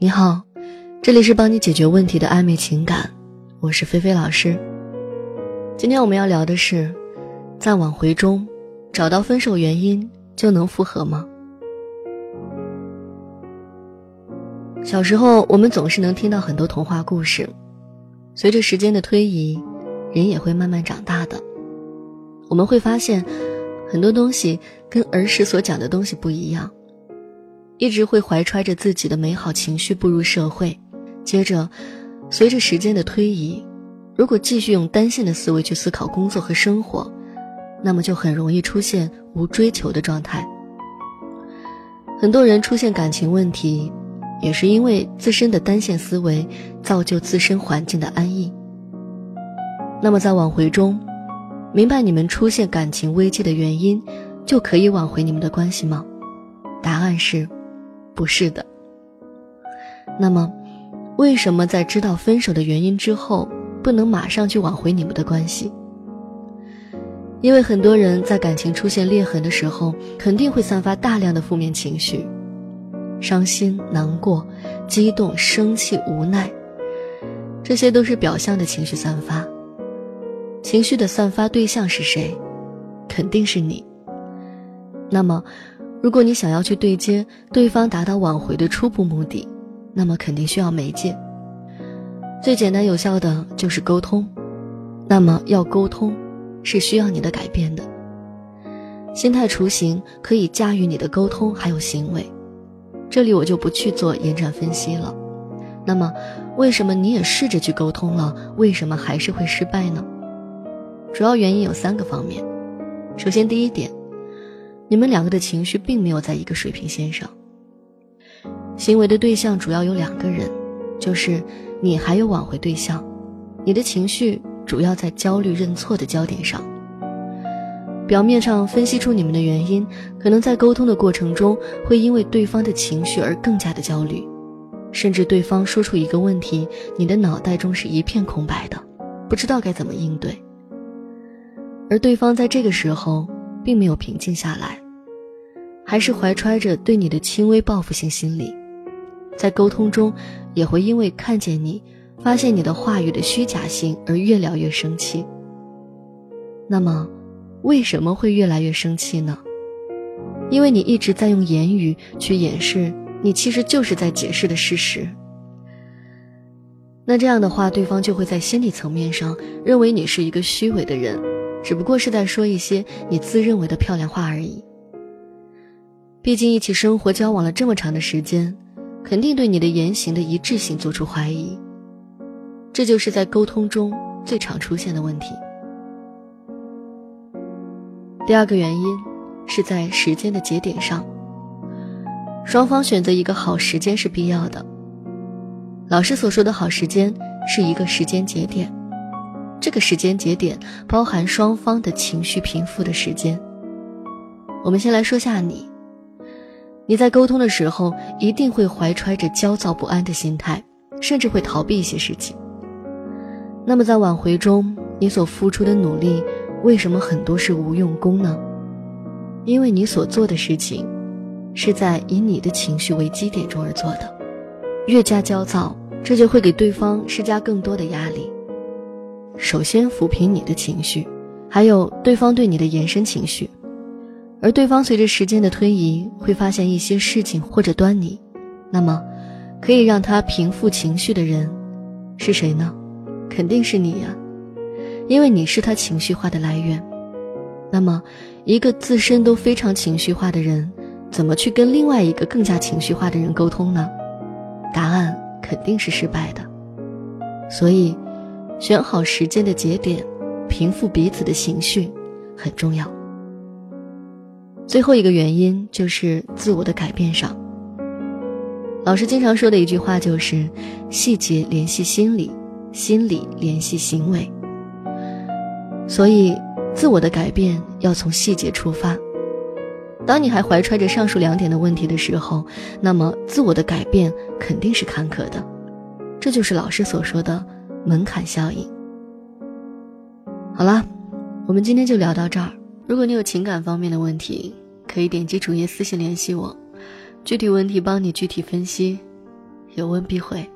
你好，这里是帮你解决问题的暧昧情感，我是菲菲老师。今天我们要聊的是，在挽回中找到分手原因就能复合吗？小时候我们总是能听到很多童话故事，随着时间的推移，人也会慢慢长大的。我们会发现，很多东西跟儿时所讲的东西不一样。一直会怀揣着自己的美好情绪步入社会，接着，随着时间的推移，如果继续用单线的思维去思考工作和生活，那么就很容易出现无追求的状态。很多人出现感情问题，也是因为自身的单线思维造就自身环境的安逸。那么在挽回中，明白你们出现感情危机的原因，就可以挽回你们的关系吗？答案是。不是的。那么，为什么在知道分手的原因之后，不能马上去挽回你们的关系？因为很多人在感情出现裂痕的时候，肯定会散发大量的负面情绪，伤心、难过、激动、生气、无奈，这些都是表象的情绪散发。情绪的散发对象是谁？肯定是你。那么。如果你想要去对接对方，达到挽回的初步目的，那么肯定需要媒介。最简单有效的就是沟通。那么要沟通，是需要你的改变的。心态雏形可以驾驭你的沟通还有行为，这里我就不去做延展分析了。那么，为什么你也试着去沟通了，为什么还是会失败呢？主要原因有三个方面。首先，第一点。你们两个的情绪并没有在一个水平线上。行为的对象主要有两个人，就是你还有挽回对象。你的情绪主要在焦虑认错的焦点上。表面上分析出你们的原因，可能在沟通的过程中会因为对方的情绪而更加的焦虑，甚至对方说出一个问题，你的脑袋中是一片空白的，不知道该怎么应对。而对方在这个时候。并没有平静下来，还是怀揣着对你的轻微报复性心理，在沟通中也会因为看见你，发现你的话语的虚假性而越聊越生气。那么，为什么会越来越生气呢？因为你一直在用言语去掩饰你其实就是在解释的事实。那这样的话，对方就会在心理层面上认为你是一个虚伪的人。只不过是在说一些你自认为的漂亮话而已。毕竟一起生活交往了这么长的时间，肯定对你的言行的一致性做出怀疑。这就是在沟通中最常出现的问题。第二个原因是在时间的节点上，双方选择一个好时间是必要的。老师所说的好时间是一个时间节点。这个时间节点包含双方的情绪平复的时间。我们先来说下你，你在沟通的时候一定会怀揣着焦躁不安的心态，甚至会逃避一些事情。那么在挽回中，你所付出的努力为什么很多是无用功呢？因为你所做的事情，是在以你的情绪为基点中而做的。越加焦躁，这就会给对方施加更多的压力。首先抚平你的情绪，还有对方对你的延伸情绪，而对方随着时间的推移会发现一些事情或者端倪，那么可以让他平复情绪的人是谁呢？肯定是你呀，因为你是他情绪化的来源。那么，一个自身都非常情绪化的人，怎么去跟另外一个更加情绪化的人沟通呢？答案肯定是失败的。所以。选好时间的节点，平复彼此的情绪很重要。最后一个原因就是自我的改变上。老师经常说的一句话就是“细节联系心理，心理联系行为”。所以，自我的改变要从细节出发。当你还怀揣着上述两点的问题的时候，那么自我的改变肯定是坎坷的。这就是老师所说的。门槛效应。好了，我们今天就聊到这儿。如果你有情感方面的问题，可以点击主页私信联系我，具体问题帮你具体分析。有问必回。